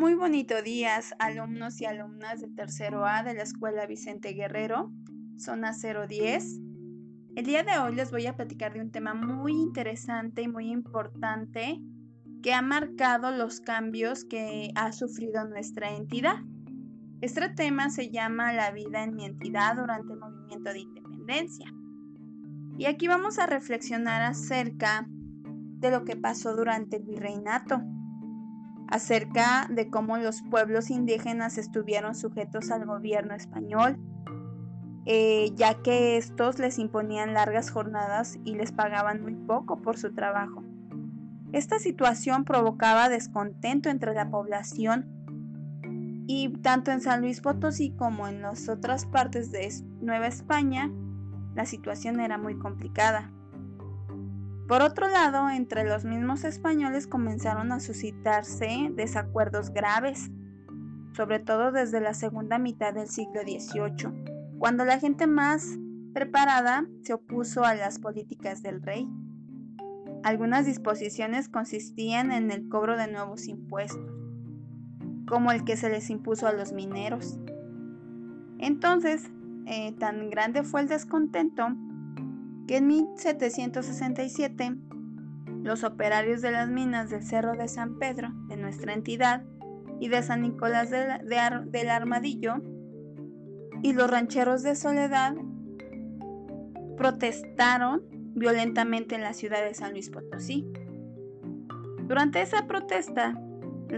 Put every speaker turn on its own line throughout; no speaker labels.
Muy bonito días, alumnos y alumnas de tercero A de la Escuela Vicente Guerrero, zona 010. El día de hoy les voy a platicar de un tema muy interesante y muy importante que ha marcado los cambios que ha sufrido nuestra entidad. Este tema se llama La vida en mi entidad durante el movimiento de independencia. Y aquí vamos a reflexionar acerca de lo que pasó durante el virreinato, acerca de cómo los pueblos indígenas estuvieron sujetos al gobierno español eh, ya que estos les imponían largas jornadas y les pagaban muy poco por su trabajo. Esta situación provocaba descontento entre la población y tanto en San Luis Potosí como en las otras partes de Nueva España, la situación era muy complicada. Por otro lado, entre los mismos españoles comenzaron a suscitarse desacuerdos graves, sobre todo desde la segunda mitad del siglo XVIII cuando la gente más preparada se opuso a las políticas del rey. Algunas disposiciones consistían en el cobro de nuevos impuestos, como el que se les impuso a los mineros. Entonces, eh, tan grande fue el descontento que en 1767 los operarios de las minas del Cerro de San Pedro, de nuestra entidad, y de San Nicolás del Armadillo, y los rancheros de Soledad protestaron violentamente en la ciudad de San Luis Potosí. Durante esa protesta,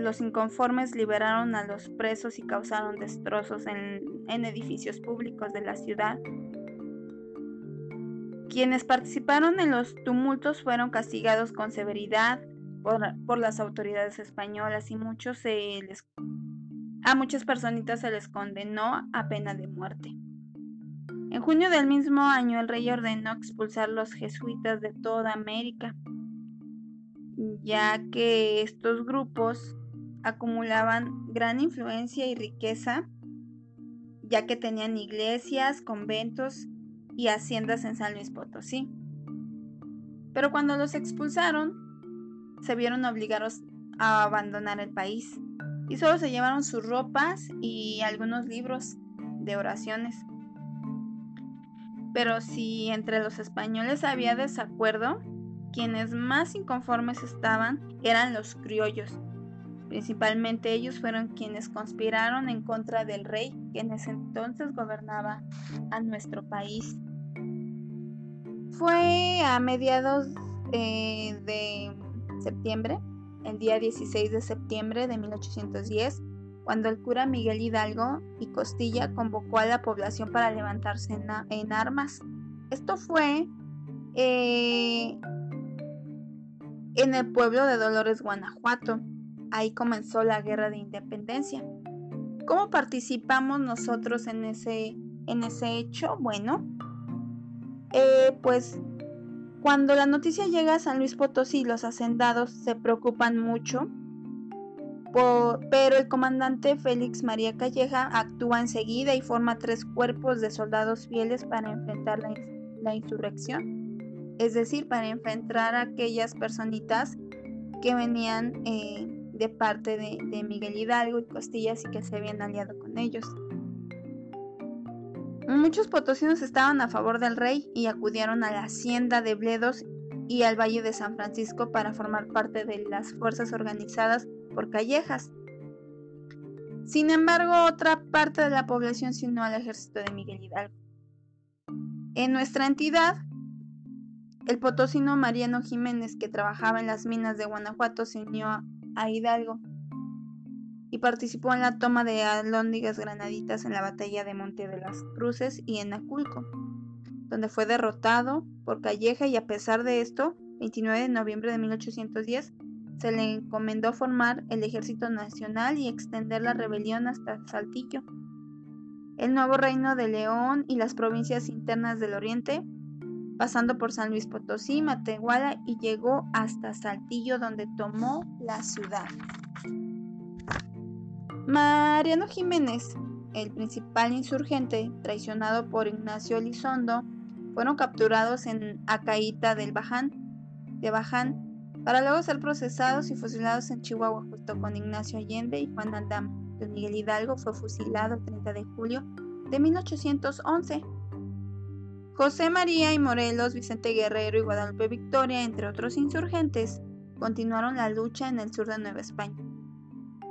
los inconformes liberaron a los presos y causaron destrozos en, edificios públicos de la ciudad. Quienes participaron en los tumultos fueron castigados con severidad por, las autoridades españolas y muchos a muchas personitas se les condenó a pena de muerte. En junio del mismo año el rey ordenó expulsar los jesuitas de toda América, ya que estos grupos acumulaban gran influencia y riqueza, ya que tenían iglesias, conventos y haciendas en San Luis Potosí. Pero cuando los expulsaron, se vieron obligados a abandonar el país y solo se llevaron sus ropas y algunos libros de oraciones. Pero si entre los españoles había desacuerdo, quienes más inconformes estaban eran los criollos. Principalmente ellos fueron quienes conspiraron en contra del rey que en ese entonces gobernaba a nuestro país. Fue a mediados eh, de septiembre el día 16 de septiembre de 1810, cuando el cura Miguel Hidalgo y Costilla convocó a la población para levantarse en, armas. Esto fue eh, en el pueblo de Dolores, Guanajuato. Ahí comenzó la guerra de independencia. ¿Cómo participamos nosotros en ese, en ese hecho? Bueno, eh, pues cuando la noticia llega a San Luis Potosí, los hacendados se preocupan mucho, pero el comandante Félix María Calleja actúa enseguida y forma tres cuerpos de soldados fieles para enfrentar la, insurrección, es decir, para enfrentar a aquellas personitas que venían eh, de parte de, Miguel Hidalgo y Costillas y que se habían aliado con ellos. Muchos potosinos estaban a favor del rey y acudieron a la hacienda de Bledos y al Valle de San Francisco para formar parte de las fuerzas organizadas por Callejas. Sin embargo, otra parte de la población se unió al ejército de Miguel Hidalgo. En nuestra entidad, el potosino Mariano Jiménez, que trabajaba en las minas de Guanajuato, se unió a Hidalgo y participó en la toma de alóndigas granaditas en la batalla de Monte de las Cruces y en Aculco, donde fue derrotado por Calleja y a pesar de esto, 29 de noviembre de 1810, se le encomendó formar el Ejército Nacional y extender la rebelión hasta Saltillo. El nuevo reino de León y las provincias internas del oriente, pasando por San Luis Potosí, Matehuala y llegó hasta Saltillo donde tomó la ciudad. Mariano Jiménez, el principal insurgente, traicionado por Ignacio Elizondo, fueron capturados en Acaíta del Baján de Baján, para luego ser procesados y fusilados en Chihuahua junto con Ignacio Allende y Juan Aldama. Don Miguel Hidalgo fue fusilado el 30 de julio de 1811. José María y Morelos, Vicente Guerrero y Guadalupe Victoria, entre otros insurgentes, continuaron la lucha en el sur de Nueva España.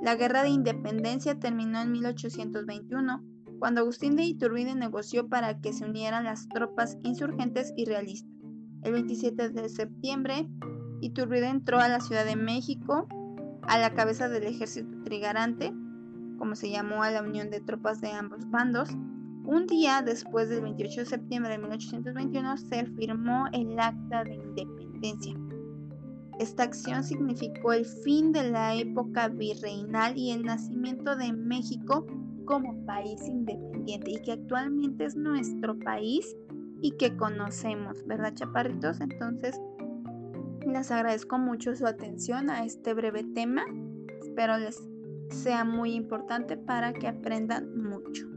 La guerra de independencia terminó en 1821, cuando Agustín de Iturbide negoció para que se unieran las tropas insurgentes y realistas. El 27 de septiembre, Iturbide entró a la Ciudad de México a la cabeza del ejército trigarante, como se llamó a la unión de tropas de ambos bandos. Un día después del 28 de septiembre de 1821 se firmó el Acta de Independencia. Esta acción significó el fin de la época virreinal y el nacimiento de México como país independiente y que actualmente es nuestro país y que conocemos, ¿verdad, chaparritos? Entonces, les agradezco mucho su atención a este breve tema. Espero les sea muy importante para que aprendan mucho.